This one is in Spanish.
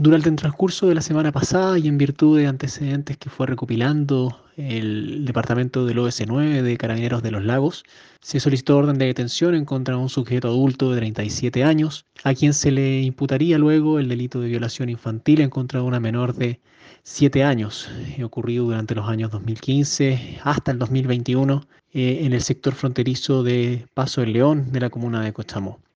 Durante el transcurso de la semana pasada y en virtud de antecedentes que fue recopilando el departamento del OS9 de Carabineros de los Lagos, se solicitó orden de detención en contra de un sujeto adulto de 37 años, a quien se le imputaría luego el delito de violación infantil en contra de una menor de 7 años, eh, ocurrido durante los años 2015 hasta el 2021 eh, en el sector fronterizo de Paso del León de la comuna de Cochamó.